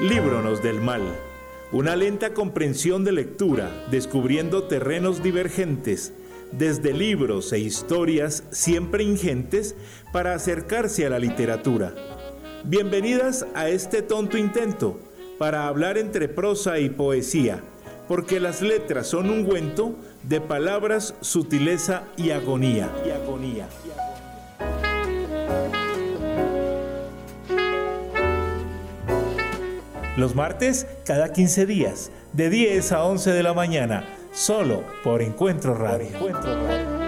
Líbronos del mal. Una lenta comprensión de lectura, descubriendo terrenos divergentes, desde libros e historias siempre ingentes para acercarse a la literatura. Bienvenidas a este tonto intento para hablar entre prosa y poesía, porque las letras son un ungüento de palabras, sutileza y agonía. Y agonía. Los martes, cada 15 días, de 10 a 11 de la mañana, solo por Encuentro Radio. Encuentro Radio.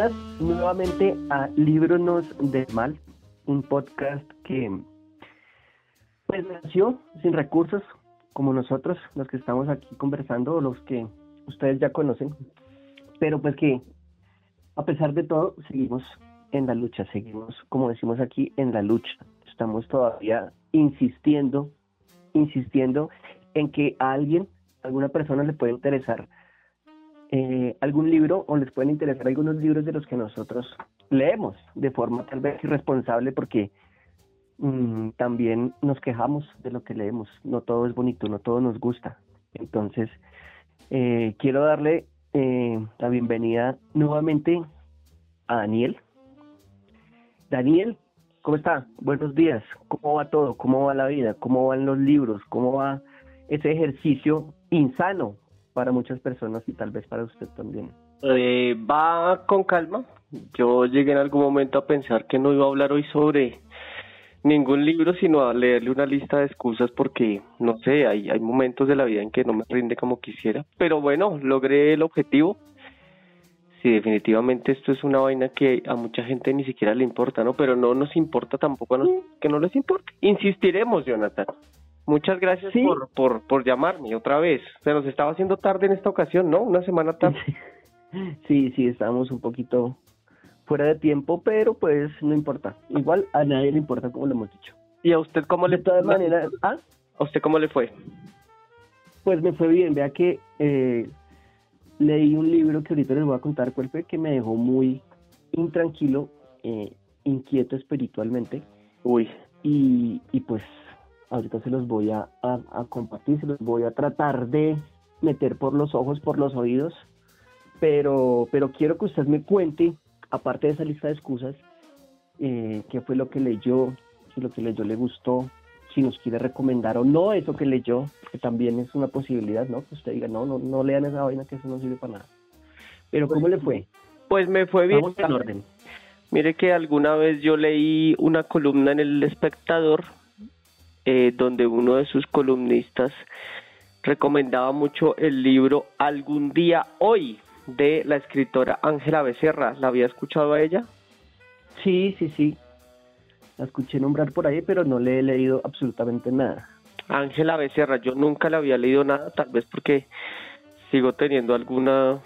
Bienvenidas nuevamente a Libronos del Mal, un podcast que pues nació sin recursos como nosotros, los que estamos aquí conversando, o los que ustedes ya conocen, pero pues que a pesar de todo seguimos en la lucha, seguimos, como decimos aquí, en la lucha. Estamos todavía insistiendo, insistiendo en que a alguien, a alguna persona le puede interesar eh, algún libro o les pueden interesar algunos libros de los que nosotros leemos de forma tal vez irresponsable porque mm, también nos quejamos de lo que leemos. No todo es bonito, no todo nos gusta. Entonces, eh, quiero darle eh, la bienvenida nuevamente a Daniel. Daniel, ¿cómo está? Buenos días. ¿Cómo va todo? ¿Cómo va la vida? ¿Cómo van los libros? ¿Cómo va ese ejercicio insano para muchas personas y tal vez para usted también. Eh, va con calma. Yo llegué en algún momento a pensar que no iba a hablar hoy sobre ningún libro, sino a leerle una lista de excusas porque, no sé, hay, hay momentos de la vida en que no me rinde como quisiera. Pero bueno, logré el objetivo. Sí, definitivamente esto es una vaina que a mucha gente ni siquiera le importa, ¿no? Pero no nos importa tampoco a nosotros que no les importe. Insistiremos, Jonathan. Muchas gracias por, por, por llamarme otra vez. Se nos estaba haciendo tarde en esta ocasión, ¿no? Una semana tarde. Sí, sí, estábamos un poquito fuera de tiempo, pero pues no importa. Igual a nadie le importa, como lo hemos dicho. ¿Y a usted cómo le De todas maneras, ¿ah? ¿A usted cómo le fue? Pues me fue bien. Vea que eh, leí un libro que ahorita les voy a contar cuál fue, que me dejó muy intranquilo, eh, inquieto espiritualmente. Uy. Y, y pues ahorita se los voy a, compartir, se los voy a tratar de meter por los ojos, por los oídos, pero, pero quiero que usted me cuente, aparte de esa lista de excusas, eh, qué fue lo que leyó, si lo que leyó le gustó, si nos quiere recomendar o no eso que leyó, que también es una posibilidad, ¿no? Que usted diga, no, no, no lean esa vaina que eso no sirve para nada. Pero ¿cómo le fue? Pues me fue bien. Vamos en orden. Mire que alguna vez yo leí una columna en El Espectador eh, donde uno de sus columnistas recomendaba mucho el libro Algún día hoy de la escritora Ángela Becerra. ¿La había escuchado a ella? Sí, sí, sí. La escuché nombrar por ahí, pero no le he leído absolutamente nada. Ángela Becerra, yo nunca le había leído nada, tal vez porque sigo teniendo alguna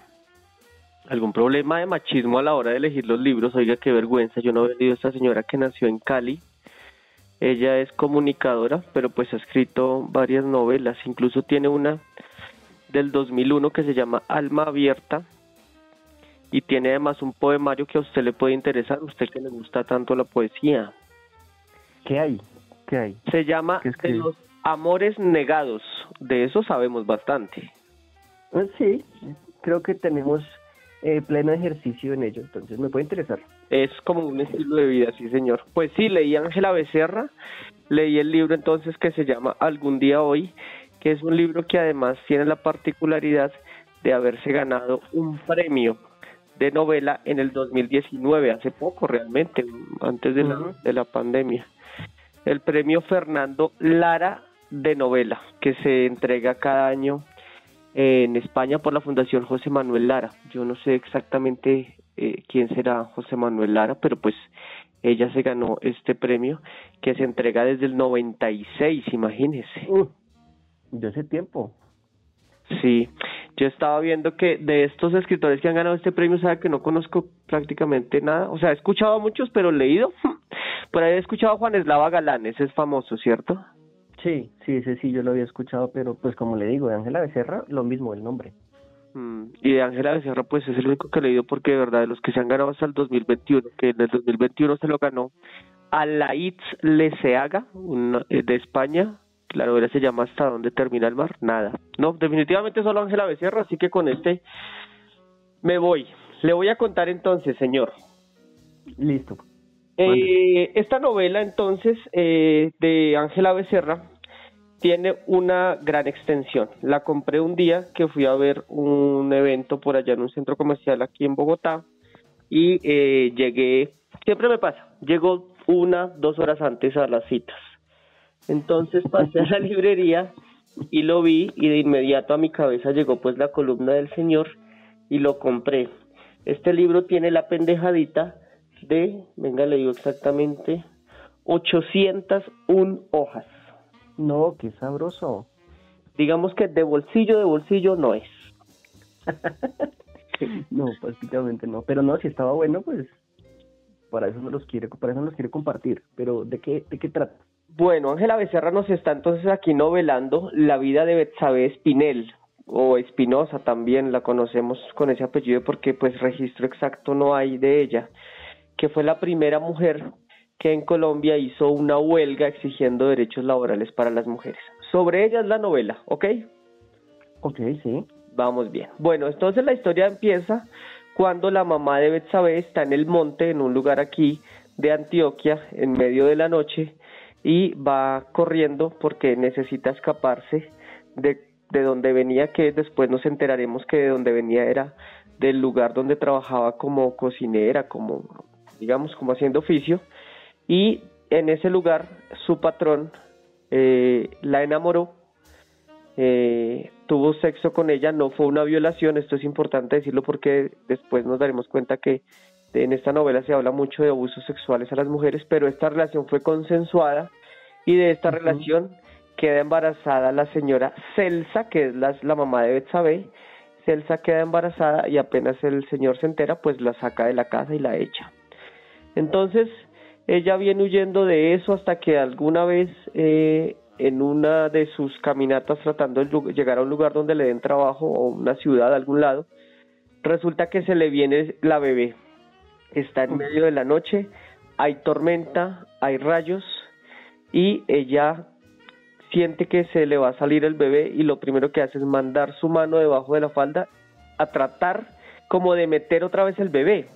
algún problema de machismo a la hora de elegir los libros. Oiga, qué vergüenza, yo no he leído a esta señora que nació en Cali, ella es comunicadora, pero pues ha escrito varias novelas, incluso tiene una del 2001 que se llama Alma Abierta y tiene además un poemario que a usted le puede interesar, usted que le gusta tanto la poesía. ¿Qué hay? ¿Qué hay? Se llama Los Amores Negados, de eso sabemos bastante. Pues sí, creo que tenemos eh, pleno ejercicio en ello, entonces me puede interesar. Es como un estilo de vida, sí señor. Pues sí, leí Ángela Becerra, leí el libro entonces que se llama Algún día hoy, que es un libro que además tiene la particularidad de haberse ganado un premio de novela en el 2019, hace poco realmente, antes de, la, de la pandemia. El premio Fernando Lara de novela que se entrega cada año en España por la Fundación José Manuel Lara. Yo no sé exactamente eh, quién será José Manuel Lara, pero pues ella se ganó este premio que se entrega desde el 96, imagínese. Uh, de ese tiempo. Sí, yo estaba viendo que de estos escritores que han ganado este premio, sabe que no conozco prácticamente nada. O sea, he escuchado a muchos, pero leído. Por ahí he escuchado a Juan Eslava Galán, ese es famoso, ¿cierto? Sí, sí, ese sí yo lo había escuchado, pero pues como le digo, de Ángela Becerra, lo mismo el nombre. Mm, y de Ángela Becerra, pues es el único que he leído porque de verdad de los que se han ganado hasta el 2021, que en el 2021 se lo ganó Alaitz Leseaga, eh, de España, la novela se llama Hasta dónde termina el mar, nada. No, definitivamente solo Ángela Becerra, así que con este me voy. Le voy a contar entonces, señor. Listo. Eh, esta novela entonces eh, de Ángela Becerra tiene una gran extensión. La compré un día que fui a ver un evento por allá en un centro comercial aquí en Bogotá y eh, llegué, siempre me pasa, llego una, dos horas antes a las citas. Entonces pasé a la librería y lo vi y de inmediato a mi cabeza llegó pues la columna del señor y lo compré. Este libro tiene la pendejadita de, venga le digo exactamente, 801 hojas. No, qué sabroso. Digamos que de bolsillo de bolsillo no es. no, prácticamente no. Pero no, si estaba bueno, pues para eso no los quiere, para eso no los quiere compartir. Pero ¿de qué, de qué trata? Bueno, Ángela Becerra nos está entonces aquí novelando la vida de Betsabe Espinel, o Espinosa también la conocemos con ese apellido porque pues registro exacto no hay de ella, que fue la primera mujer que en Colombia hizo una huelga exigiendo derechos laborales para las mujeres. Sobre ella es la novela, ¿ok? Ok, sí. Vamos bien. Bueno, entonces la historia empieza cuando la mamá de Betsabe está en el monte, en un lugar aquí de Antioquia, en medio de la noche, y va corriendo porque necesita escaparse de, de donde venía, que después nos enteraremos que de donde venía era del lugar donde trabajaba como cocinera, como digamos como haciendo oficio, y en ese lugar su patrón eh, la enamoró, eh, tuvo sexo con ella, no fue una violación, esto es importante decirlo porque después nos daremos cuenta que en esta novela se habla mucho de abusos sexuales a las mujeres, pero esta relación fue consensuada y de esta relación queda embarazada la señora Celsa, que es la, la mamá de Betsabe. Celsa queda embarazada y apenas el señor se entera, pues la saca de la casa y la echa. Entonces, ella viene huyendo de eso hasta que alguna vez eh, en una de sus caminatas tratando de llegar a un lugar donde le den trabajo o una ciudad a algún lado, resulta que se le viene la bebé está en medio de la noche, hay tormenta, hay rayos y ella siente que se le va a salir el bebé y lo primero que hace es mandar su mano debajo de la falda a tratar como de meter otra vez el bebé.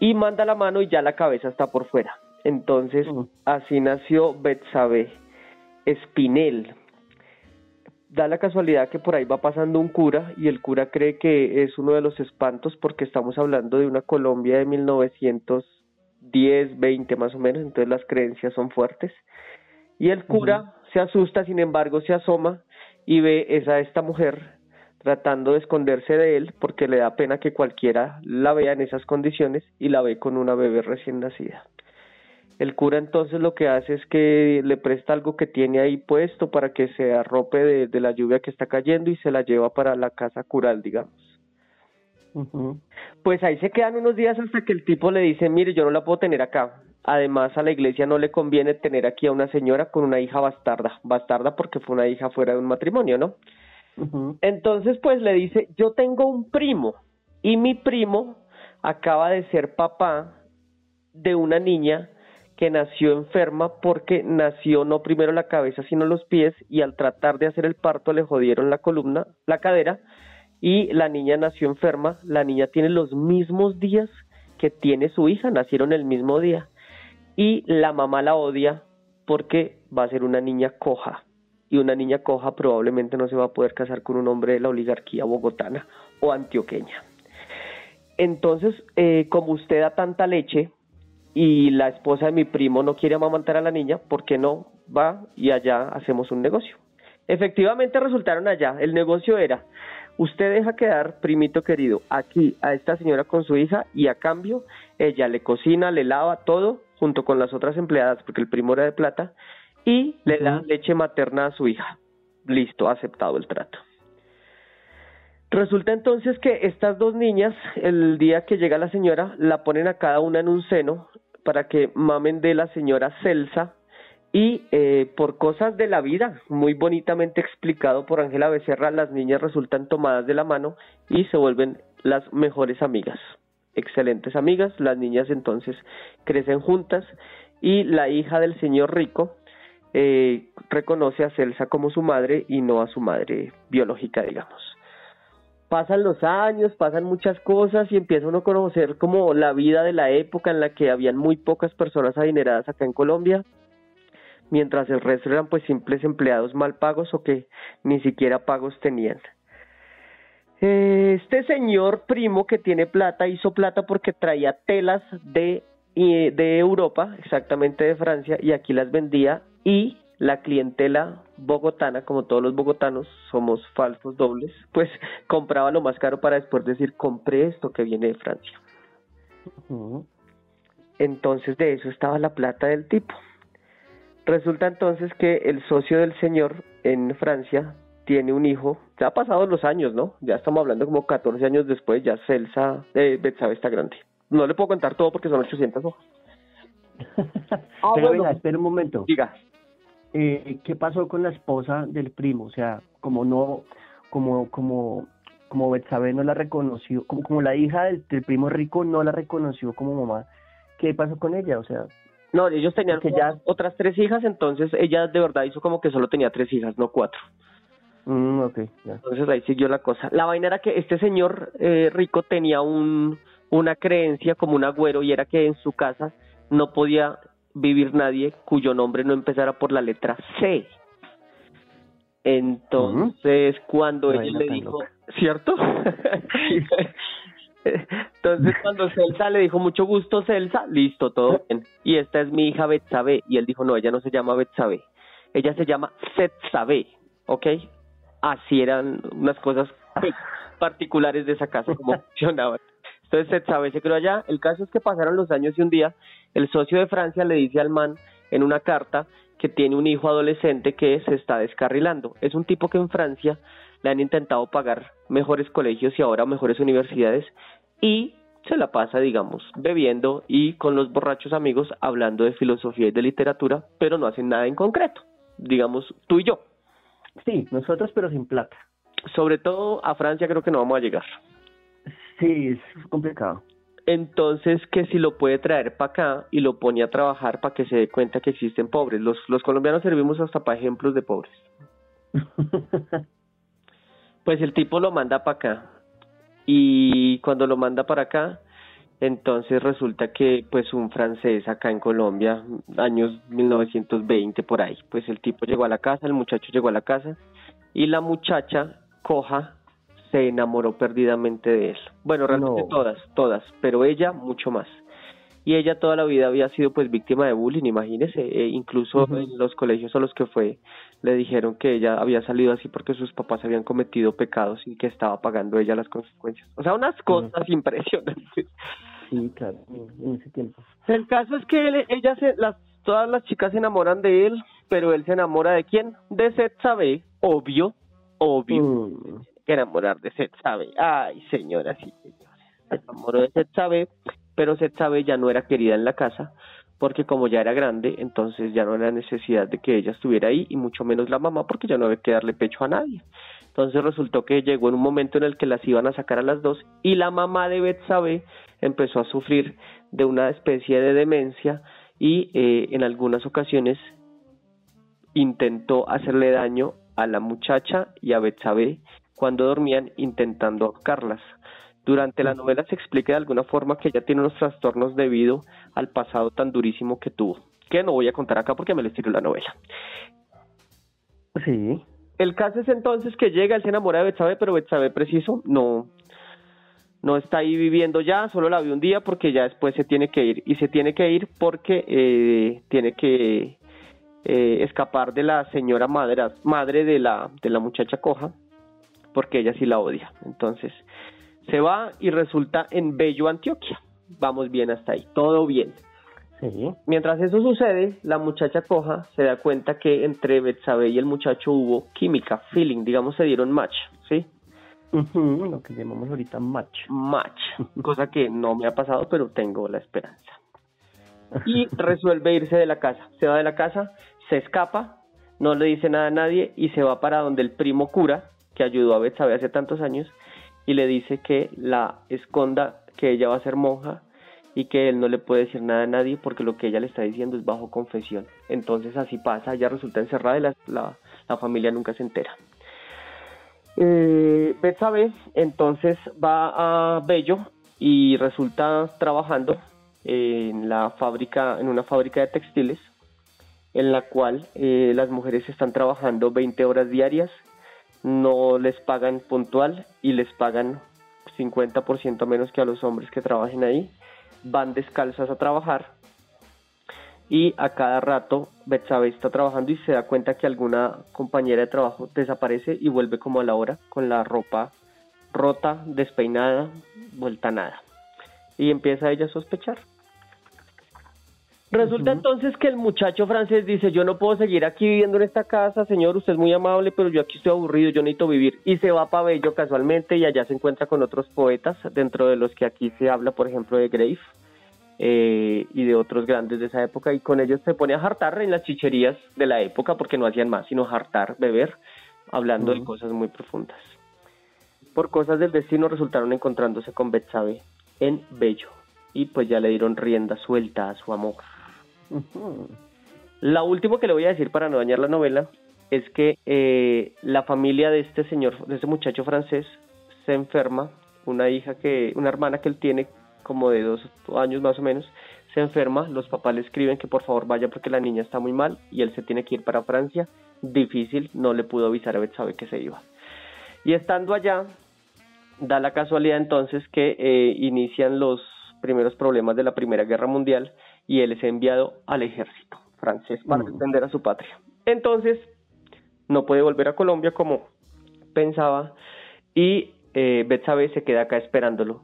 Y manda la mano y ya la cabeza está por fuera. Entonces, así nació Betsabe Espinel da la casualidad que por ahí va pasando un cura y el cura cree que es uno de los espantos porque estamos hablando de una Colombia de 1910, 20 más o menos, entonces las creencias son fuertes. Y el cura se asusta, sin embargo, se asoma y ve esa esta mujer tratando de esconderse de él porque le da pena que cualquiera la vea en esas condiciones y la ve con una bebé recién nacida. El cura entonces lo que hace es que le presta algo que tiene ahí puesto para que se arrope de, la lluvia que está cayendo y se la lleva para la casa cural, digamos. Pues ahí se quedan unos días hasta que el tipo le dice, mire, yo no la puedo tener acá. Además a la iglesia no le conviene tener aquí a una señora con una hija bastarda, bastarda porque fue una hija fuera de un matrimonio, ¿no? Entonces pues le dice, yo tengo un primo y mi primo acaba de ser papá de una niña que nació enferma porque nació no primero la cabeza sino los pies y al tratar de hacer el parto le jodieron la columna, la cadera y la niña nació enferma. La niña tiene los mismos días que tiene su hija, nacieron el mismo día y la mamá la odia porque va a ser una niña coja y una niña coja probablemente no se va a poder casar con un hombre de la oligarquía bogotana o antioqueña. Entonces, eh, como usted da tanta leche, y la esposa de mi primo no quiere amamantar a la niña, ¿por qué no va y allá hacemos un negocio. Efectivamente resultaron allá. El negocio era, usted deja quedar, primito querido, aquí a esta señora con su hija y a cambio ella le cocina, le lava todo junto con las otras empleadas, porque el primo era de plata, y le da leche materna a su hija. Listo, aceptado el trato. Resulta entonces que estas dos niñas, el día que llega la señora, la ponen a cada una en un seno para que mamen de la señora Celsa y eh, por cosas de la vida, muy bonitamente explicado por Ángela Becerra, las niñas resultan tomadas de la mano y se vuelven las mejores amigas, excelentes amigas, las niñas entonces crecen juntas y la hija del señor rico eh, reconoce a Celsa como su madre y no a su madre biológica, digamos pasan los años, pasan muchas cosas y empieza uno a conocer como la vida de la época en la que habían muy pocas personas adineradas acá en Colombia, mientras el resto eran pues simples empleados mal pagos o que ni siquiera pagos tenían. Este señor primo que tiene plata hizo plata porque traía telas de, de Europa, exactamente de Francia, y aquí las vendía y la clientela bogotana, como todos los bogotanos somos falsos dobles, pues compraba lo más caro para después decir, compré esto que viene de Francia. Entonces de eso estaba la plata del tipo. Resulta entonces que el socio del señor en Francia tiene un hijo, ya ha pasado los años, ¿no? Ya estamos hablando como 14 años después, ya Celsa de Betsabe está grande. No le puedo contar todo porque son 800 hojas. ah, Pero espera un momento. Diga eh, ¿qué pasó con la esposa del primo? O sea, como no, como, como, como Betsabe no la reconoció, como, como la hija del, primo rico no la reconoció como mamá, ¿qué pasó con ella? O sea, no, ellos tenían que ya otras tres hijas, entonces ella de verdad hizo como que solo tenía tres hijas, no cuatro. Mm, okay, Entonces ahí siguió la cosa. La vaina era que este señor eh, rico tenía un, una creencia como un agüero y era que en su casa no podía vivir nadie cuyo nombre no empezara por la letra C. Entonces, cuando él le dijo, ¿cierto? Entonces, cuando Celsa le dijo, mucho gusto, Celsa, listo, todo bien. Y esta es mi hija Betsabe. Y él dijo, no, ella no se llama Betsabe. Ella se llama Setsabe, ¿ok? Así eran unas cosas particulares de esa casa, como funcionaba. Entonces Setsabe se creó allá. El caso es que pasaron los años y un día el socio de Francia le dice al man en una carta que tiene un hijo adolescente que se está descarrilando. Es un tipo que en Francia le han intentado pagar mejores colegios y ahora mejores universidades y se la pasa, digamos, bebiendo y con los borrachos amigos hablando de filosofía y de literatura, pero no hacen nada en concreto, digamos, tú y yo. Sí, nosotros pero sin plata. Sobre todo a Francia creo que no vamos a llegar. Sí, es complicado. Entonces, que si lo puede traer para acá y lo pone a trabajar para que se dé cuenta que existen pobres. Los, los colombianos servimos hasta para ejemplos de pobres. pues el tipo lo manda para acá. Y cuando lo manda para acá, entonces resulta que pues un francés acá en Colombia, años 1920 por ahí, pues el tipo llegó a la casa, el muchacho llegó a la casa y la muchacha coja se enamoró perdidamente de él. Bueno, realmente todas, todas, pero ella mucho más. Y ella toda la vida había sido pues víctima de bullying, imagínese, e incluso en los colegios a los que fue le dijeron que ella había salido así porque sus papás habían cometido pecados y que estaba pagando ella las consecuencias. O sea, unas cosas impresionantes. Sí, claro, en ese tiempo. El caso es que ella se, las, todas las chicas se enamoran de él, pero él se enamora de quién? De Seth Sabe, obvio, obvio. Que enamorar de Seth Sabe. Ay, señoras y señores, se enamoró de Seth Sabe, pero Seth Sabe ya no era querida en la casa, porque como ya era grande, entonces ya no era necesidad de que ella estuviera ahí, y mucho menos la mamá, porque ya no había que darle pecho a nadie. Entonces resultó que llegó en un momento en el que las iban a sacar a las dos, y la mamá de Betsabe empezó a sufrir de una especie de demencia, y eh, en algunas ocasiones intentó hacerle daño a la muchacha y a Betsabe cuando dormían intentando ahorcarlas. Durante la novela se explica de alguna forma que ella tiene unos trastornos debido al pasado tan durísimo que tuvo, que no voy a contar acá porque me les tiro la novela. Sí. El caso es entonces que llega, él se enamora de Betsabe, pero Betsabe preciso no, no está ahí viviendo ya, solo la vio un día porque ya después se tiene que ir. Y se tiene que ir porque eh, tiene que eh, escapar de la señora madre, madre de la, de la muchacha coja, porque ella sí la odia. Entonces se va y resulta en Bello, Antioquia. Vamos bien hasta ahí, todo bien. Mientras eso sucede, la muchacha coja se da cuenta que entre Betsabe y el muchacho hubo química, feeling, digamos, se dieron match, ¿sí? lo que llamamos ahorita match. Match, cosa que no me ha pasado, pero tengo la esperanza. Y resuelve irse de la casa. Se va de la casa, se escapa, no le dice nada a nadie y se va para donde el primo cura, que ayudó a Betsabe hace tantos años, y le dice que la esconda, que ella va a ser monja y que él no le puede decir nada a nadie porque lo que ella le está diciendo es bajo confesión. Entonces así pasa, ella resulta encerrada y la, la, familia nunca se entera. Eh, Betsabe entonces va a Bello y resulta trabajando en la fábrica, en una fábrica de textiles, en la cual eh, las mujeres están trabajando 20 horas diarias, no les pagan puntual y les pagan 50% menos que a los hombres que trabajen ahí van descalzas a trabajar y a cada rato Betsabe está trabajando y se da cuenta que alguna compañera de trabajo desaparece y vuelve como a la hora con la ropa rota, despeinada, vuelta nada. Y empieza ella a sospechar. Resulta entonces que el muchacho francés dice, yo no puedo seguir aquí viviendo en esta casa, señor, usted es muy amable, pero yo aquí estoy aburrido, yo necesito vivir. Y se va para Bello casualmente y allá se encuentra con otros poetas, dentro de los que aquí se habla, por ejemplo, de Grave eh, y de otros grandes de esa época, y con ellos se pone a jartar en las chicherías de la época, porque no hacían más, sino jartar, beber, hablando de cosas muy profundas. Por cosas del destino resultaron encontrándose con Betsabe en Bello, y pues ya le dieron rienda suelta a su amor. La última que le voy a decir para no dañar la novela es que eh, la familia de este señor, de este muchacho francés, se enferma, una hija que, una hermana que él tiene como de dos años más o menos, se enferma, los papás le escriben que por favor vaya porque la niña está muy mal y él se tiene que ir para Francia, difícil, no le pudo avisar a Betsabe que se iba. Y estando allá, da la casualidad entonces que eh, inician los primeros problemas de la Primera Guerra Mundial y él es enviado al ejército francés para defender a su patria. Entonces, no puede volver a Colombia como pensaba y eh, Betsabe se queda acá esperándolo,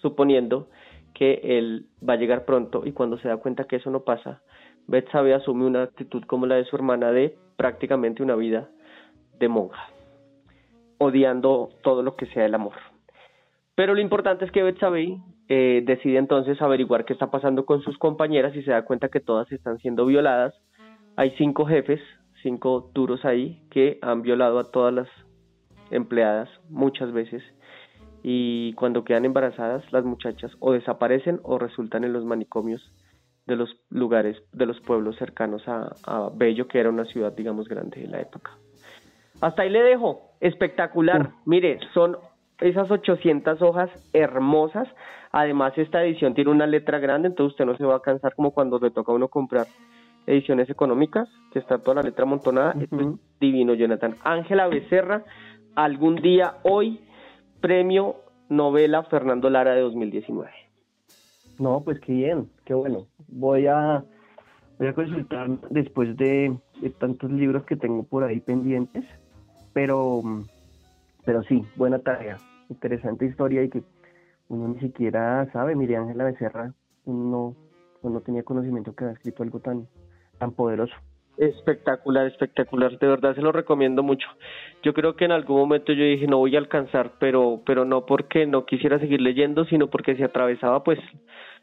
suponiendo que él va a llegar pronto y cuando se da cuenta que eso no pasa, Betsabe asume una actitud como la de su hermana de prácticamente una vida de monja, odiando todo lo que sea el amor. Pero lo importante es que Betsabe eh, decide entonces averiguar qué está pasando con sus compañeras y se da cuenta que todas están siendo violadas. Hay cinco jefes, cinco duros ahí, que han violado a todas las empleadas muchas veces y cuando quedan embarazadas las muchachas o desaparecen o resultan en los manicomios de los lugares, de los pueblos cercanos a, a Bello, que era una ciudad, digamos, grande de la época. Hasta ahí le dejo, espectacular. Mire, son esas 800 hojas hermosas. Además, esta edición tiene una letra grande, entonces usted no se va a cansar como cuando le toca a uno comprar ediciones económicas, que está toda la letra amontonada. es divino, Jonathan. Ángela Becerra, algún día hoy, premio novela Fernando Lara de 2019. No, pues qué bien, qué bueno. Voy a, voy a consultar después de, de tantos libros que tengo por ahí pendientes, pero pero sí, buena tarea, interesante historia y que uno ni siquiera sabe, mire Ángela Becerra, uno no tenía conocimiento que había escrito algo tan, tan poderoso. Espectacular, espectacular, de verdad se lo recomiendo mucho. Yo creo que en algún momento yo dije no voy a alcanzar, pero, pero no porque no quisiera seguir leyendo, sino porque se atravesaba pues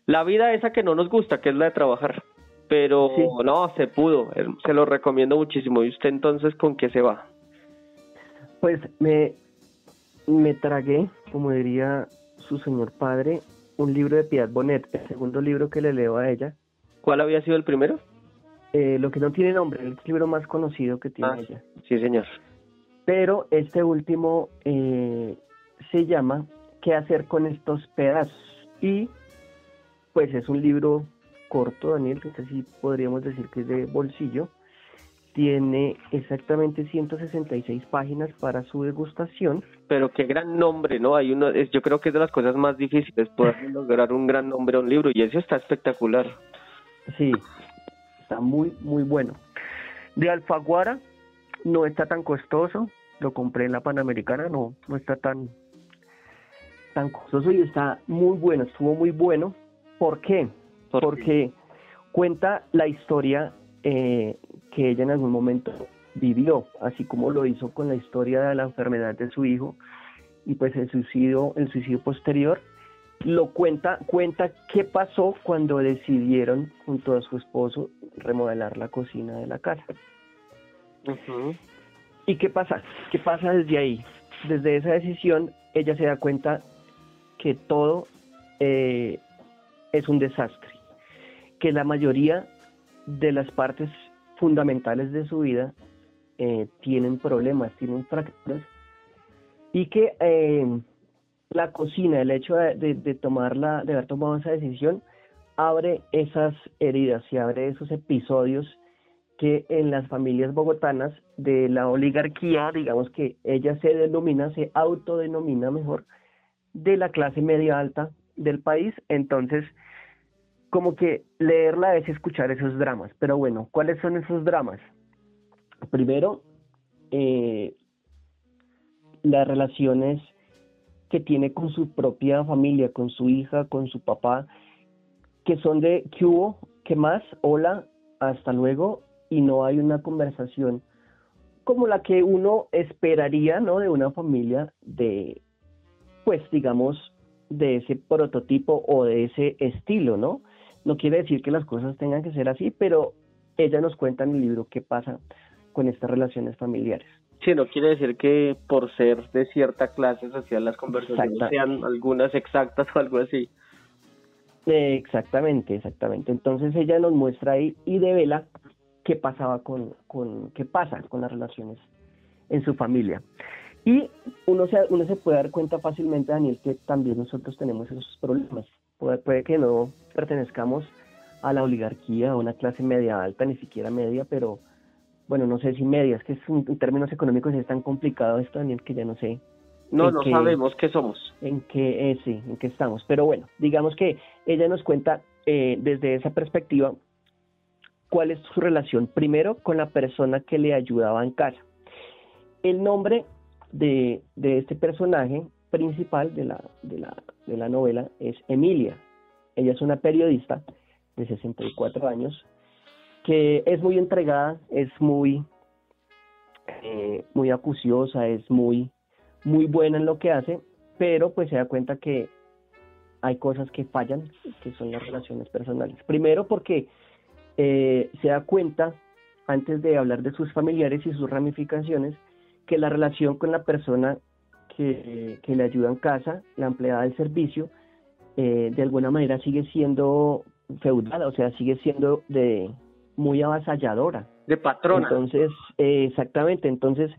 la vida esa que no nos gusta, que es la de trabajar. Pero no, se pudo, se lo recomiendo muchísimo. ¿Y usted entonces con qué se va? Pues me, me tragué, como diría su señor padre, un libro de Piedad Bonet, el segundo libro que le leo a ella. ¿Cuál había sido el primero? Eh, lo que no tiene nombre, el libro más conocido que tiene ah, ella. Sí, señor. Pero este último eh, se llama ¿Qué hacer con estos pedazos? Y pues es un libro corto, Daniel, que sí podríamos decir que es de bolsillo tiene exactamente 166 páginas para su degustación. Pero qué gran nombre, ¿no? Hay uno, es, yo creo que es de las cosas más difíciles poder lograr un gran nombre a un libro y eso está espectacular. Sí, está muy, muy bueno. De Alfaguara no está tan costoso, lo compré en la Panamericana, no, no está tan, tan costoso y está muy bueno, estuvo muy bueno. ¿Por qué? Porque cuenta la historia eh, que ella en algún momento vivió, así como lo hizo con la historia de la enfermedad de su hijo y pues el suicidio, el suicidio posterior, lo cuenta, cuenta qué pasó cuando decidieron junto a su esposo remodelar la cocina de la casa. ¿Y qué pasa? ¿Qué pasa desde ahí? Desde esa decisión, ella se da cuenta que todo eh, es un desastre, que la mayoría de las partes fundamentales de su vida eh, tienen problemas, tienen fracturas, y que eh, la cocina, el hecho de, de, de tomarla, de haber tomado esa decisión, abre esas heridas y abre esos episodios que en las familias bogotanas de la oligarquía, digamos que ella se denomina, se autodenomina mejor, de la clase media alta del país, entonces como que leerla es escuchar esos dramas, pero bueno, ¿cuáles son esos dramas? Primero, eh, las relaciones que tiene con su propia familia, con su hija, con su papá, que son de ¿qué hubo? ¿Qué más? Hola, hasta luego, y no hay una conversación como la que uno esperaría, ¿no? De una familia de, pues digamos, de ese prototipo o de ese estilo, ¿no? No quiere decir que las cosas tengan que ser así, pero ella nos cuenta en el libro qué pasa con estas relaciones familiares. Sí, no quiere decir que por ser de cierta clase social las conversaciones sean algunas exactas o algo así. Exactamente, exactamente. Entonces ella nos muestra ahí y devela qué pasaba con, con qué pasa con las relaciones en su familia. Y uno se, uno se puede dar cuenta fácilmente, Daniel, que también nosotros tenemos esos problemas. Puede, puede que no pertenezcamos a la oligarquía, a una clase media alta, ni siquiera media, pero bueno, no sé si medias, que es un, en términos económicos es tan complicado esto, Daniel, que ya no sé. No, no sabemos qué somos. En qué, eh, sí, en qué estamos. Pero bueno, digamos que ella nos cuenta eh, desde esa perspectiva cuál es su relación, primero con la persona que le ayudaba en casa. El nombre de, de este personaje principal de la, de, la, de la novela es Emilia. Ella es una periodista de 64 años que es muy entregada, es muy, eh, muy acuciosa, es muy, muy buena en lo que hace, pero pues se da cuenta que hay cosas que fallan, que son las relaciones personales. Primero porque eh, se da cuenta, antes de hablar de sus familiares y sus ramificaciones, que la relación con la persona que, que le ayuda en casa, la empleada del servicio, eh, de alguna manera sigue siendo feudal, o sea, sigue siendo de, muy avasalladora. De patrona. Entonces, eh, exactamente, entonces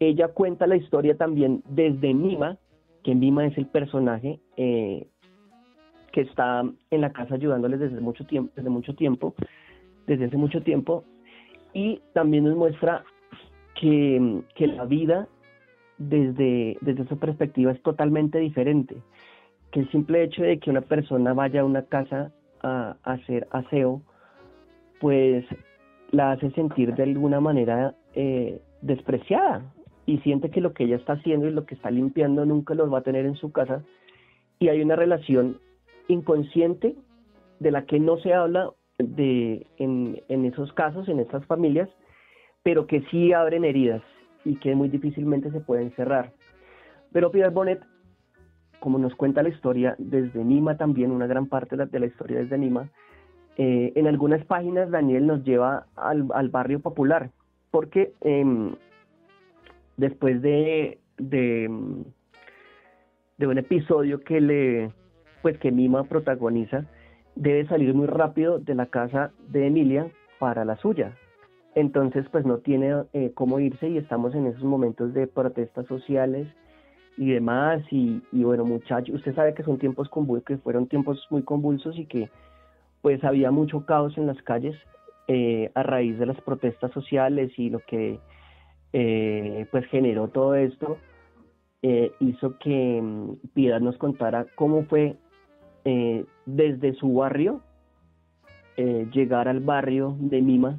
ella cuenta la historia también desde Mima, que Mima es el personaje eh, que está en la casa ayudándoles desde mucho tiempo, desde mucho tiempo, desde hace mucho tiempo, y también nos muestra que, que la vida desde, desde esa perspectiva es totalmente diferente, que el simple hecho de que una persona vaya a una casa a, hacer aseo pues la hace sentir de alguna manera eh, despreciada y siente que lo que ella está haciendo y lo que está limpiando nunca lo va a tener en su casa y hay una relación inconsciente de la que no se habla de en, en esos casos, en estas familias, pero que sí abren heridas y que muy difícilmente se pueden cerrar. Pero Pierre Bonnet, como nos cuenta la historia desde Nima también, una gran parte de la, historia desde Nima, eh, en algunas páginas Daniel nos lleva al, al barrio popular, porque eh, después de, de, de, un episodio que le, pues que Mima protagoniza, debe salir muy rápido de la casa de Emilia para la suya. Entonces, pues no tiene eh, cómo irse y estamos en esos momentos de protestas sociales y demás. Y, y bueno, muchachos, usted sabe que son tiempos convulsos, que fueron tiempos muy convulsos y que pues había mucho caos en las calles eh, a raíz de las protestas sociales y lo que eh, pues generó todo esto eh, hizo que mm, Piedad nos contara cómo fue desde su barrio eh, llegar al barrio de Mima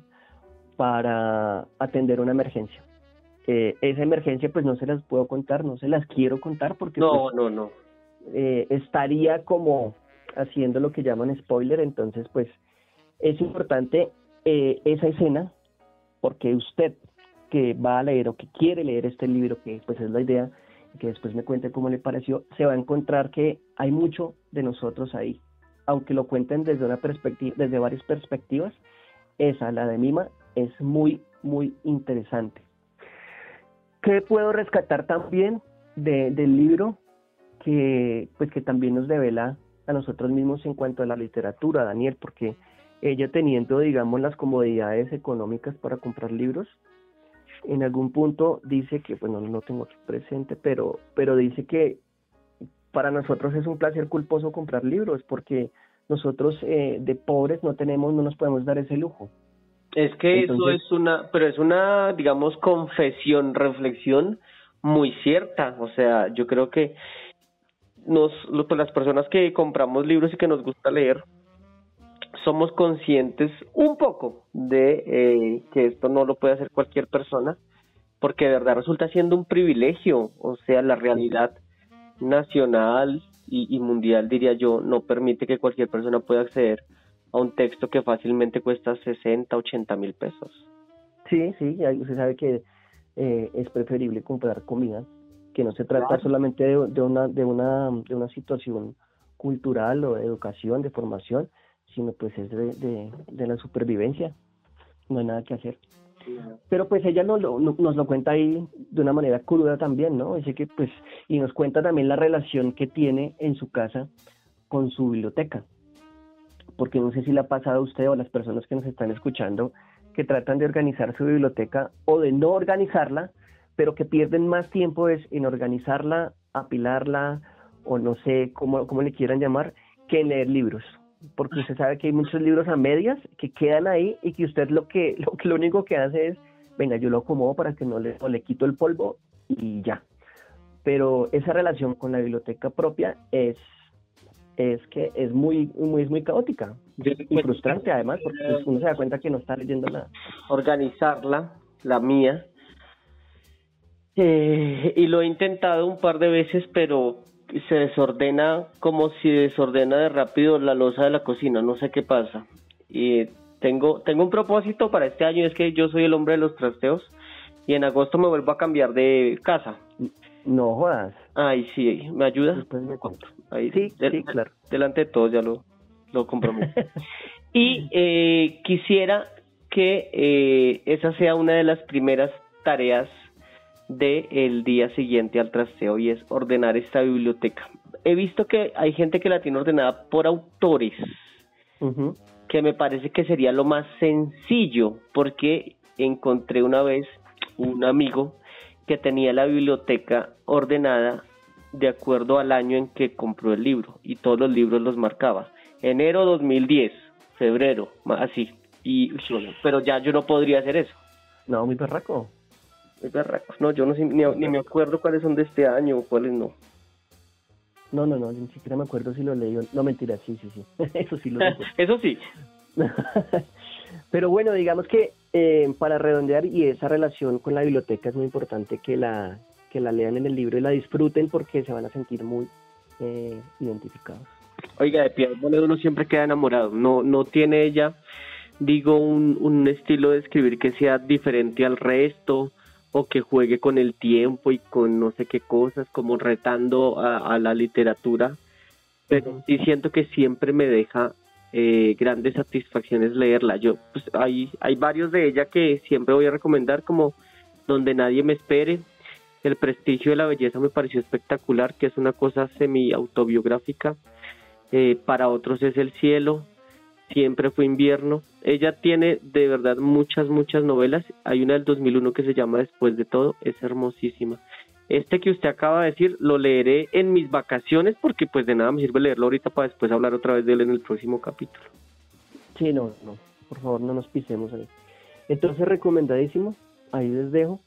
para atender una emergencia. Eh, esa emergencia pues no se las puedo contar, no se las quiero contar porque no, pues, no, no. Eh, estaría como haciendo lo que llaman spoiler, entonces pues es importante eh, esa escena porque usted que va a leer o que quiere leer este libro, que pues es la idea, que después me cuente cómo le pareció, se va a encontrar que hay mucho de nosotros ahí. Aunque lo cuenten desde una perspectiva, desde varias perspectivas, esa, la de Mima, es muy, muy interesante. ¿Qué puedo rescatar también de, del libro? Que, pues que también nos devela a nosotros mismos en cuanto a la literatura, Daniel, porque ella teniendo, digamos, las comodidades económicas para comprar libros, en algún punto dice que, bueno, no tengo aquí presente, pero, pero dice que para nosotros es un placer culposo comprar libros, porque nosotros eh, de pobres no tenemos, no nos podemos dar ese lujo. Es que eso es una, pero es una, digamos, confesión, reflexión muy cierta. O sea, yo creo que nos, pues las personas que compramos libros y que nos gusta leer, somos conscientes un poco de eh, que esto no lo puede hacer cualquier persona, porque de verdad resulta siendo un privilegio. O sea, la realidad nacional y, y mundial, diría yo, no permite que cualquier persona pueda acceder a un texto que fácilmente cuesta 60, 80 mil pesos. Sí, sí, usted sabe que eh, es preferible comprar comida, que no se trata solamente de, una, de, una, de una situación cultural o de educación, de formación, sino pues es de, de, la supervivencia. No hay nada que hacer. Pero pues ella nos lo, nos lo cuenta ahí de una manera cruda también, ¿no? Dice que pues, y nos cuenta también la relación que tiene en su casa con su biblioteca porque no sé si le ha pasado a usted o a las personas que nos están escuchando que tratan de organizar su biblioteca o de no organizarla, pero que pierden más tiempo es en organizarla, apilarla o no sé cómo, cómo le quieran llamar, que en leer libros. Porque usted sabe que hay muchos libros a medias que quedan ahí y que usted lo que lo, lo único que hace es, venga, yo lo acomodo para que no le, le quito el polvo y ya. Pero esa relación con la biblioteca propia es es que es muy, muy, muy caótica y frustrante además, porque uno se da cuenta que no está leyendo nada. Organizarla, la mía, eh, y lo he intentado un par de veces, pero se desordena como si desordena de rápido la losa de la cocina, no sé qué pasa. Y tengo, tengo un propósito para este año, es que yo soy el hombre de los trasteos y en agosto me vuelvo a cambiar de casa. No jodas. Ay, sí, ¿me ayudas? Después me cuento. Ahí, sí, sí, claro. Delante de todos ya lo, lo comprometo. y eh, quisiera que eh, esa sea una de las primeras tareas del día siguiente al trasteo y es ordenar esta biblioteca. He visto que hay gente que la tiene ordenada por autores, que me parece que sería lo más sencillo, porque encontré una vez un amigo que tenía la biblioteca ordenada de acuerdo al año en que compró el libro y todos los libros los marcaba. Enero 2010, febrero, así. Y, pero ya yo no podría hacer eso. No, muy berraco. Muy berraco. No, yo no ni, ni me acuerdo cuáles son de este año o cuáles no. No, no, no, ni siquiera me acuerdo si lo leí. No, mentira, sí, sí, sí. Eso sí lo Eso sí. Pero bueno, digamos que eh, para redondear y esa relación con la biblioteca es muy importante que la, que la lean en el libro y la disfruten porque se van a sentir muy eh, identificados. Oiga, de Piedad uno siempre queda enamorado. No, no tiene ella, digo, un, un estilo de escribir que sea diferente al resto o que juegue con el tiempo y con no sé qué cosas, como retando a, la literatura. Pero sí siento que siempre me deja eh, grandes satisfacciones leerla. Yo, pues hay, hay varios de ella que siempre voy a recomendar, como Donde nadie me espere, el prestigio de la belleza me pareció espectacular, que es una cosa semi autobiográfica. Eh, para otros es el cielo, siempre fue invierno. Ella tiene de verdad muchas, muchas novelas. Hay una del 2001 que se llama Después de todo, es hermosísima. Este que usted acaba de decir lo leeré en mis vacaciones porque pues de nada me sirve leerlo ahorita para después hablar otra vez de él en el próximo capítulo. Sí, no, no, por favor no nos pisemos ahí. Entonces recomendadísimo, ahí les dejo.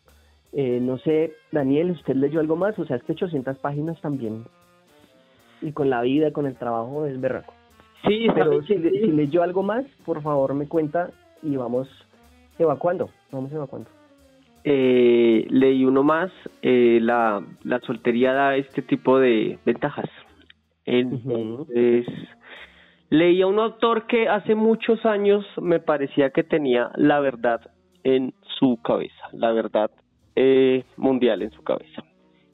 Eh, no sé, Daniel, ¿usted leyó algo más? O sea, es que 800 páginas también. Y con la vida, con el trabajo, es berraco. Sí, pero si, leyó algo más, por favor me cuenta y vamos evacuando. Vamos evacuando. Eh, leí uno más, eh, la, la soltería da este tipo de ventajas. Entonces, leí a un autor que hace muchos años me parecía que tenía la verdad en su cabeza, la verdad eh, mundial en su cabeza.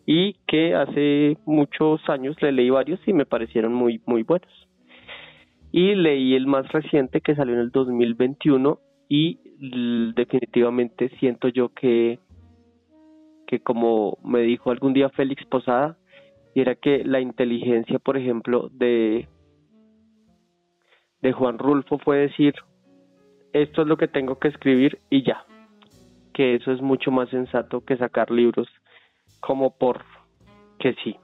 Y que hace muchos años le leí varios y me parecieron muy, muy buenos. Y leí el más reciente que salió en el 2021 y definitivamente siento yo que, que como me dijo algún día Félix Posada, era que la inteligencia, por ejemplo, de, de Juan Rulfo fue decir, esto es lo que tengo que escribir y ya, que eso es mucho más sensato que sacar libros como por que sí.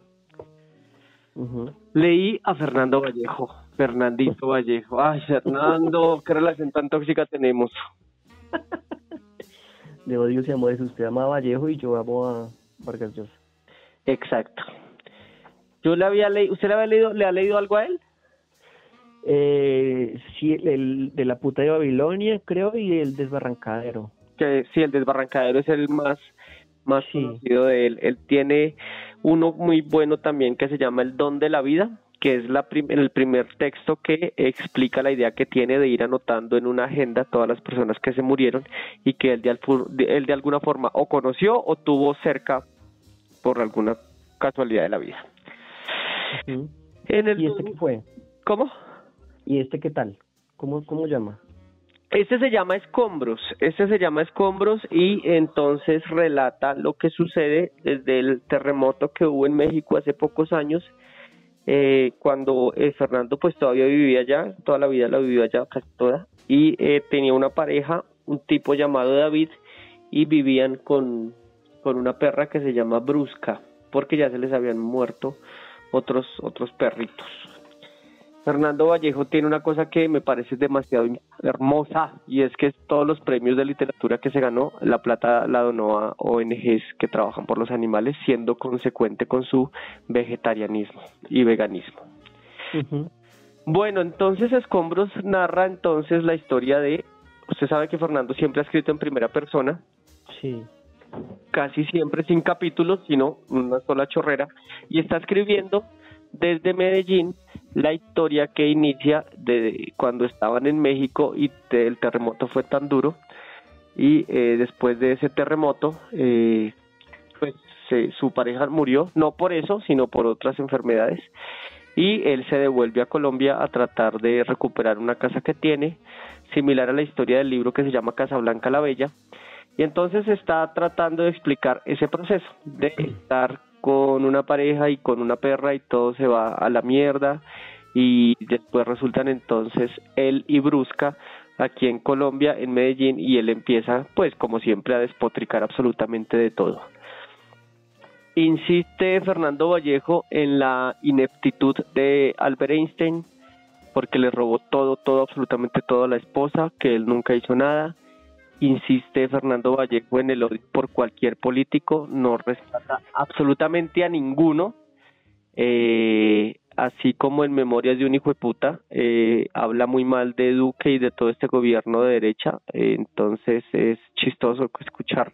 Leí a Fernando Vallejo, Fernandito Vallejo. Ay, Fernando, qué relación tan tóxica tenemos. de odio y amores. Usted ama a Vallejo y yo amo a Vargas Llosa. Exacto. Yo le había leído, ¿usted le había leído, le ha leído algo a él? Eh, sí, el de la puta de Babilonia, creo, y el desbarrancadero. Que sí, el desbarrancadero es el más más conocido de él. Él tiene uno muy bueno también que se llama El don de la vida, que es la el primer texto que explica la idea que tiene de ir anotando en una agenda todas las personas que se murieron y que él de, él de alguna forma o conoció o tuvo cerca por alguna casualidad de la vida. ¿Y este qué fue? ¿Cómo? ¿Y este qué tal? ¿Cómo, cómo llama? Este se llama Escombros, este se llama Escombros y entonces relata lo que sucede desde el terremoto que hubo en México hace pocos años eh, cuando eh, Fernando pues todavía vivía allá, toda la vida la vivió allá, casi toda, y eh, tenía una pareja, un tipo llamado David, y vivían con, con una perra que se llama Brusca, porque ya se les habían muerto otros, otros perritos. Fernando Vallejo tiene una cosa que me parece demasiado hermosa y es que todos los premios de literatura que se ganó, la plata la donó a ONGs que trabajan por los animales, siendo consecuente con su vegetarianismo y veganismo. Bueno, entonces Escombros narra entonces la historia de, usted sabe que Fernando siempre ha escrito en primera persona. Sí. Casi siempre sin capítulos, sino una sola chorrera, y está escribiendo desde Medellín la historia que inicia de cuando estaban en México y el terremoto fue tan duro y eh, después de ese terremoto eh, pues su pareja murió no por eso sino por otras enfermedades y él se devuelve a Colombia a tratar de recuperar una casa que tiene similar a la historia del libro que se llama Casablanca la Bella. Y entonces está tratando de explicar ese proceso de estar con una pareja y con una perra y todo se va a la mierda y después resultan entonces él y Brusca aquí en Colombia, en Medellín y él empieza pues como siempre a despotricar absolutamente de todo. Insiste Fernando Vallejo en la ineptitud de Albert Einstein porque le robó todo, todo, absolutamente todo a la esposa, que él nunca hizo nada insiste Fernando Vallejo en el odio por cualquier político, no respeta absolutamente a ninguno, eh, así como en Memorias de un hijo de puta, eh, habla muy mal de Duque y de todo este gobierno de derecha, eh, entonces es chistoso escuchar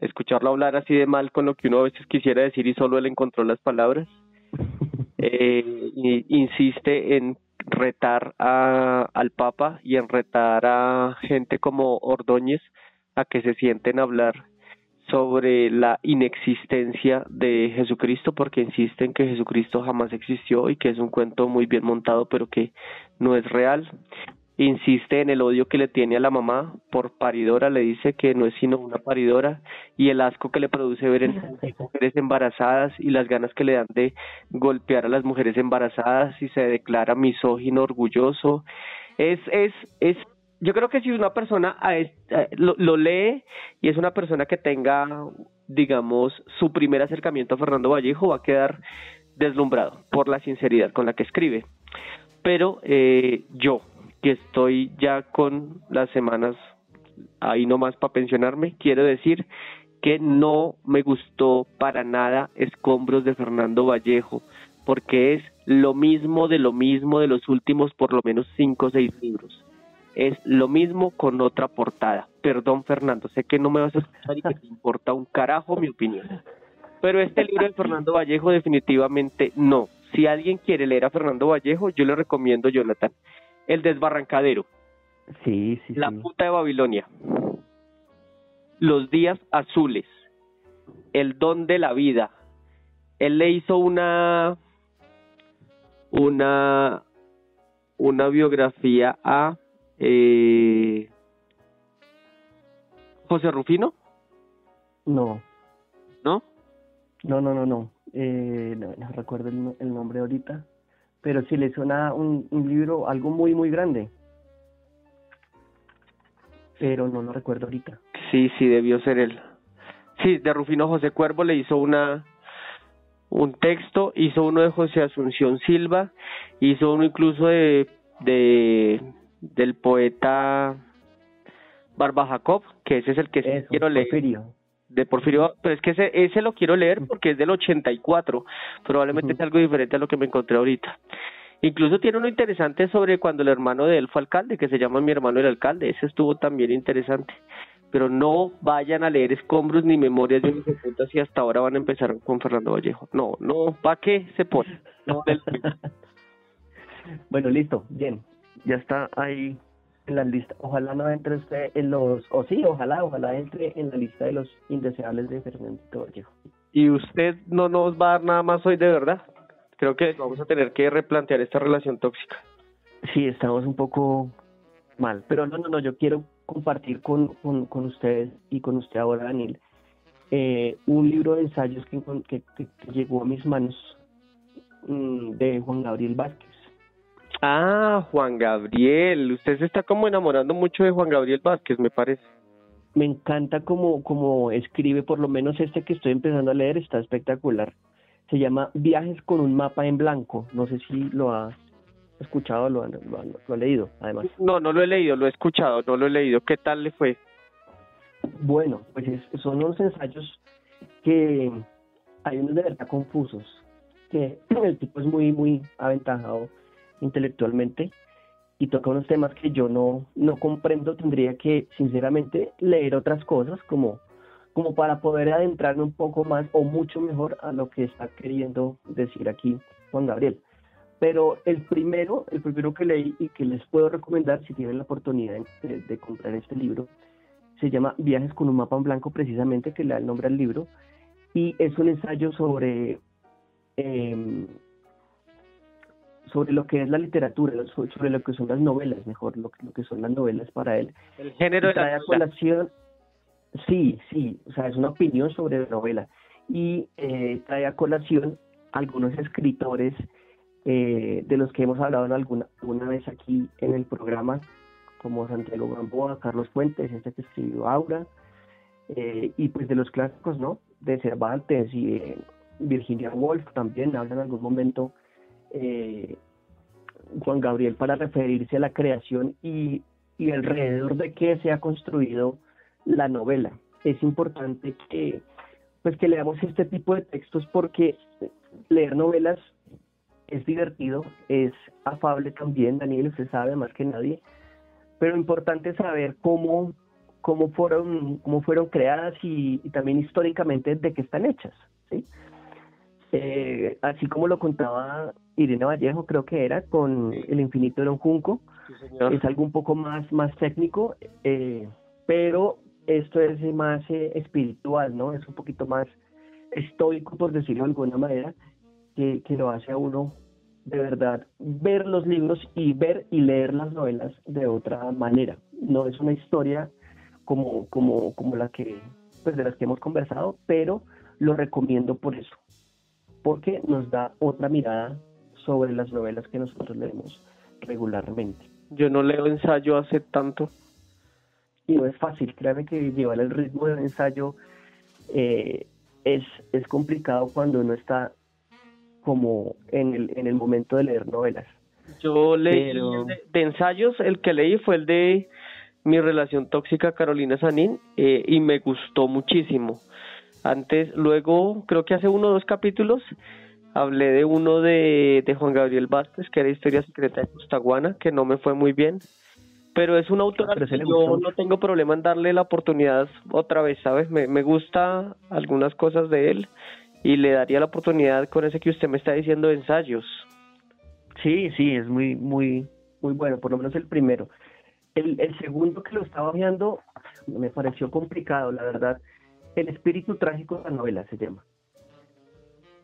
escucharlo hablar así de mal con lo que uno a veces quisiera decir y solo él encontró las palabras. Eh, insiste en retar a, al Papa y en retar a gente como Ordóñez a que se sienten a hablar sobre la inexistencia de Jesucristo porque insisten que Jesucristo jamás existió y que es un cuento muy bien montado pero que no es real insiste en el odio que le tiene a la mamá por paridora, le dice que no es sino una paridora y el asco que le produce ver en mujeres embarazadas y las ganas que le dan de golpear a las mujeres embarazadas y se declara misógino, orgulloso. Es, es, es, yo creo que si una persona lo, lo lee y es una persona que tenga, digamos, su primer acercamiento a Fernando Vallejo va a quedar deslumbrado por la sinceridad con la que escribe. Pero eh, yo, que estoy ya con las semanas ahí nomás para pensionarme, quiero decir que no me gustó para nada Escombros de Fernando Vallejo, porque es lo mismo de lo mismo de los últimos por lo menos cinco o seis libros. Es lo mismo con otra portada. Perdón, Fernando, sé que no me vas a escuchar y que te importa un carajo mi opinión. Pero este libro de Fernando Vallejo definitivamente no. Si alguien quiere leer a Fernando Vallejo, yo le recomiendo, Jonathan, El Desbarrancadero. Sí, sí, La puta de Babilonia. Los días azules. El don de la vida. Él le hizo una una una biografía a eh, José Rufino. No. ¿No? No, no, no, no. Eh, no, recuerdo el, nombre ahorita. Pero sí le suena un, un libro, algo muy, muy grande. Pero no lo recuerdo ahorita. Sí, sí, debió ser él. Sí, de Rufino José Cuervo le hizo una un texto, hizo uno de José Asunción Silva, hizo uno incluso de, de del poeta Barba Jacob, que ese es el que quiero leer. Porfirio. De Porfirio, pero es que ese, ese lo quiero leer porque es del 84, probablemente es algo diferente a lo que me encontré ahorita. Incluso tiene uno interesante sobre cuando el hermano de él fue alcalde, que se llama Mi hermano el alcalde, ese estuvo también interesante pero no vayan a leer escombros ni memorias de mis putas y hasta ahora van a empezar con Fernando Vallejo. No, no, ¿para qué se pone? bueno, listo, bien, ya está ahí en la lista. Ojalá no entre usted en los, o sí, ojalá, ojalá entre en la lista de los indeseables de Fernando Vallejo. ¿Y usted no nos va a dar nada más hoy de verdad? Creo que vamos a tener que replantear esta relación tóxica. Sí, estamos un poco mal, pero no, no, no, yo quiero compartir con, con, ustedes y con usted ahora, Daniel, eh, un libro de ensayos que, que, llegó a mis manos mm, de Juan Gabriel Vázquez. Ah, Juan Gabriel, usted se está como enamorando mucho de Juan Gabriel Vázquez, me parece. Me encanta como, como escribe, por lo menos este que estoy empezando a leer está espectacular. Se llama Viajes con un mapa en blanco. No sé si lo ha escuchado, lo, lo, lo, ha leído, además. No, no lo he leído, lo he escuchado, no lo he leído. ¿Qué tal le fue? Bueno, pues son unos ensayos que hay unos de verdad confusos, que el tipo es muy, muy aventajado intelectualmente y toca unos temas que yo no, no comprendo, tendría que sinceramente leer otras cosas como, como para poder adentrarme un poco más o mucho mejor a lo que está queriendo decir aquí Juan Gabriel. Pero el primero, el primero que leí y que les puedo recomendar si tienen la oportunidad de, comprar este libro, se llama Viajes con un mapa en blanco, precisamente, que le da el nombre al libro, y es un ensayo sobre, em, sobre lo que es la literatura, sobre lo que son las novelas, mejor, lo, lo que son las novelas para él. El género de la colación, sí, sí, o sea, es una opinión sobre la novela, y eh, trae a colación algunos escritores eh, de los que hemos hablado en alguna, alguna vez aquí en el programa, como Santiago Gamboa, Carlos Fuentes, este que escribió Aura, eh, y pues de los clásicos, ¿no? De Cervantes y eh, Virginia Woolf también habla en algún momento Juan Gabriel para referirse a la creación y, y alrededor de qué se ha construido la novela. Es importante que pues que leamos este tipo de textos porque leer novelas es divertido, es afable también, Daniel, usted sabe más que nadie, pero importante saber cómo, cómo, fueron, cómo fueron creadas y, también históricamente de qué están hechas. ¿sí? Eh, así como lo contaba Irene Vallejo, creo que era, con El infinito de un junco, es algo un poco más, más técnico, eh, pero esto es más eh, espiritual, ¿no? Es un poquito más estoico, por decirlo de alguna manera, que, que lo hace a uno de verdad ver los libros y ver y leer las novelas de otra manera. No es una historia como, como, como la que, pues de las que hemos conversado, pero lo recomiendo por eso, porque nos da otra mirada sobre las novelas que nosotros leemos regularmente. Yo no leo ensayo hace tanto. Y no es fácil, créame que llevar el ritmo de ensayo eh, es, es complicado cuando uno está como en el, en el momento de leer novelas. Yo leí de, ensayos, el que leí fue el de mi relación tóxica Carolina Sanín eh, y me gustó muchísimo. Antes, luego, creo que hace uno o dos capítulos, Hablé de uno de, de Juan Gabriel Vázquez, que era Historia Secreta de Costaguana, que no me fue muy bien. Pero es un autor al que yo no tengo problema en darle la oportunidad otra vez, ¿sabes? Me, me gusta algunas cosas de él y le daría la oportunidad con ese que usted me está diciendo de ensayos. Sí, sí, es muy, muy, muy bueno, por lo menos el primero. El, el segundo que lo estaba viendo me pareció complicado, la verdad. El espíritu trágico de la novela se llama.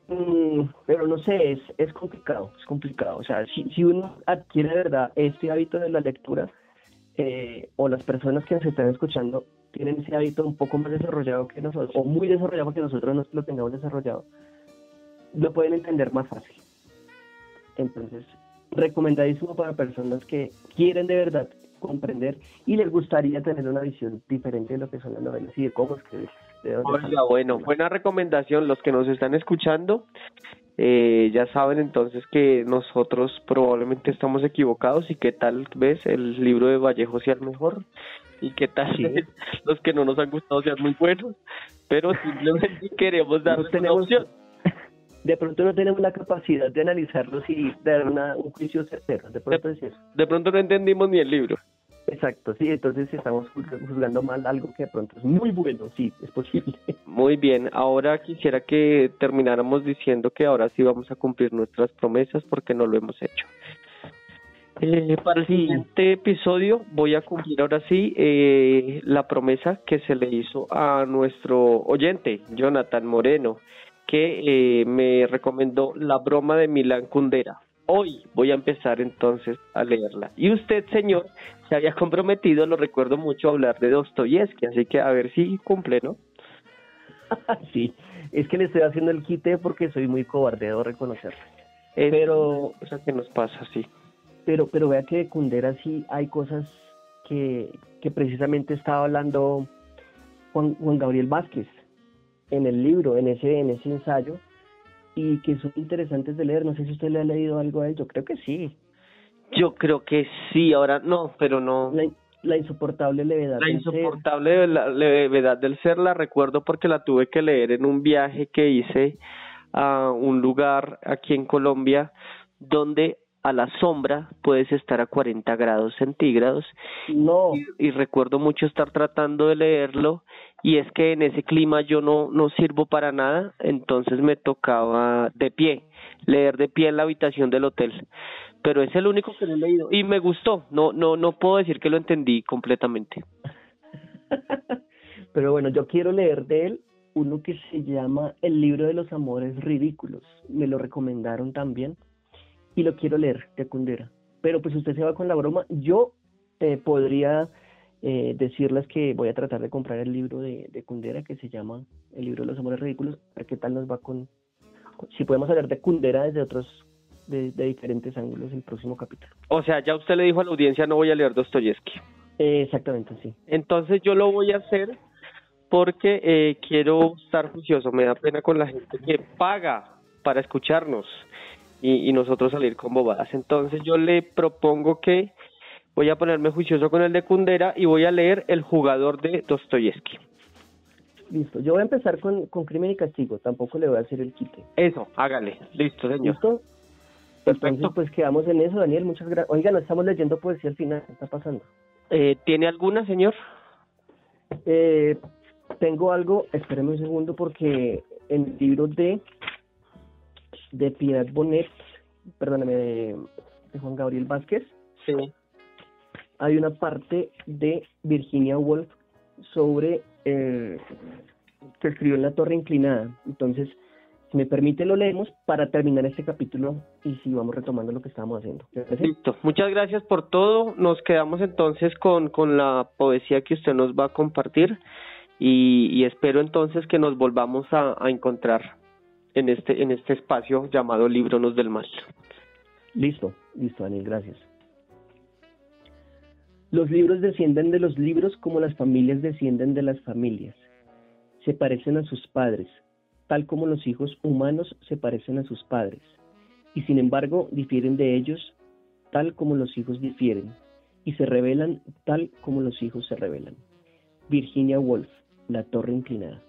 Mm, pero no sé, es, es complicado, es complicado. O sea, si, si uno adquiere de verdad este hábito de la lectura, eh, o las personas que nos están escuchando tienen ese hábito un poco más desarrollado que nosotros, o muy desarrollado que nosotros no lo tengamos desarrollado, lo pueden entender más fácil. Entonces, recomendadísimo para personas que quieren de verdad comprender y les gustaría tener una visión diferente de lo que son las novelas y de cómo escribir. Bueno, buena recomendación. Los que nos están escuchando, eh, ya saben entonces que nosotros probablemente estamos equivocados y qué tal ves el libro de Vallejo sea el mejor y qué tal los que no nos han gustado sean muy buenos, pero simplemente queremos dar una opción. De pronto no tenemos la capacidad de analizarlos y dar una, un juicio certero, de pronto es eso. De pronto no entendimos ni el libro. Exacto, sí, entonces estamos juzgando mal algo que de pronto es muy bueno, sí, es posible. Muy bien, ahora quisiera que termináramos diciendo que ahora sí vamos a cumplir nuestras promesas porque no lo hemos hecho. Eh, para el siguiente episodio voy a cumplir ahora sí eh, la promesa que se le hizo a nuestro oyente, Jonathan Moreno, que eh, me recomendó La broma de Milán Kundera. Hoy voy a empezar entonces a leerla. Y usted, señor, se había comprometido, lo recuerdo mucho, a hablar de Dostoyevsky, así que a ver si cumple, ¿no? sí, es que le estoy haciendo el quite porque soy muy cobarde, debo reconocerlo. pero, cosa que nos pasa, sí. Pero, pero vea que de Kundera sí hay cosas que, que precisamente estaba hablando Juan, Juan Gabriel Vázquez en el libro, en ese, en ese ensayo, y que son interesantes de leer. No sé si usted le ha leído algo a él, yo creo que sí. Yo creo que sí, ahora no, pero no. La, insoportable levedad la insoportable levedad del ser la recuerdo porque la tuve que leer en un viaje que hice a un lugar aquí en Colombia donde a la sombra puedes estar a 40 grados centígrados. No. Y, y, recuerdo mucho estar tratando de leerlo y es que en ese clima yo no, no sirvo para nada, entonces me tocaba de pie, leer de pie en la habitación del hotel. Pero es el único que no he leído y me gustó, no, no, no puedo decir que lo entendí completamente. Pero bueno, yo quiero leer de él uno que se llama El libro de los amores ridículos. Me lo recomendaron también y lo quiero leer de Kundera. Pero pues usted se va con la broma. Yo eh, podría eh, decirles que voy a tratar de comprar el libro de, de Kundera que se llama El libro de los amores ridículos, a ver qué tal nos va con, si podemos hablar de Kundera desde otros, de, diferentes ángulos el próximo capítulo. O sea, ya usted le dijo a la audiencia no voy a leer Dostoyevsky. Eh, exactamente, sí. Entonces yo lo voy a hacer porque eh, quiero estar juicioso, me da pena con la gente que paga para escucharnos y, y nosotros salir con bobadas. Entonces yo le propongo que voy a ponerme juicioso con el de Kundera y voy a leer El jugador de Dostoyevsky. Listo, yo voy a empezar con, con Crimen y Castigo, tampoco le voy a hacer el quite. Eso, hágale, listo, señor. ¿Listo? Perfecto. pues quedamos en eso, Daniel, muchas gracias. Oiga, no estamos leyendo poesía al final, ¿qué está pasando? Eh, ¿Tiene alguna, señor? Eh, tengo algo, espéreme un segundo porque en el libro de, de Piedad Bonet, perdóname, de, de Juan Gabriel Vázquez, sí hay una parte de Virginia Woolf sobre eh, que escribió en la torre inclinada. Entonces, si me permite, lo leemos para terminar este capítulo y si vamos retomando lo que estábamos haciendo. Listo. Muchas gracias por todo. Nos quedamos entonces con, con la poesía que usted nos va a compartir y, y espero entonces que nos volvamos a, a encontrar en este, en este espacio llamado del Mal. Listo, listo, Daniel, gracias. Los libros descienden de los libros como las familias descienden de las familias. Se parecen a sus padres, tal como los hijos humanos se parecen a sus padres, y sin embargo difieren de ellos, tal como los hijos difieren, y se revelan tal como los hijos se revelan. Virginia Woolf, La Torre Inclinada.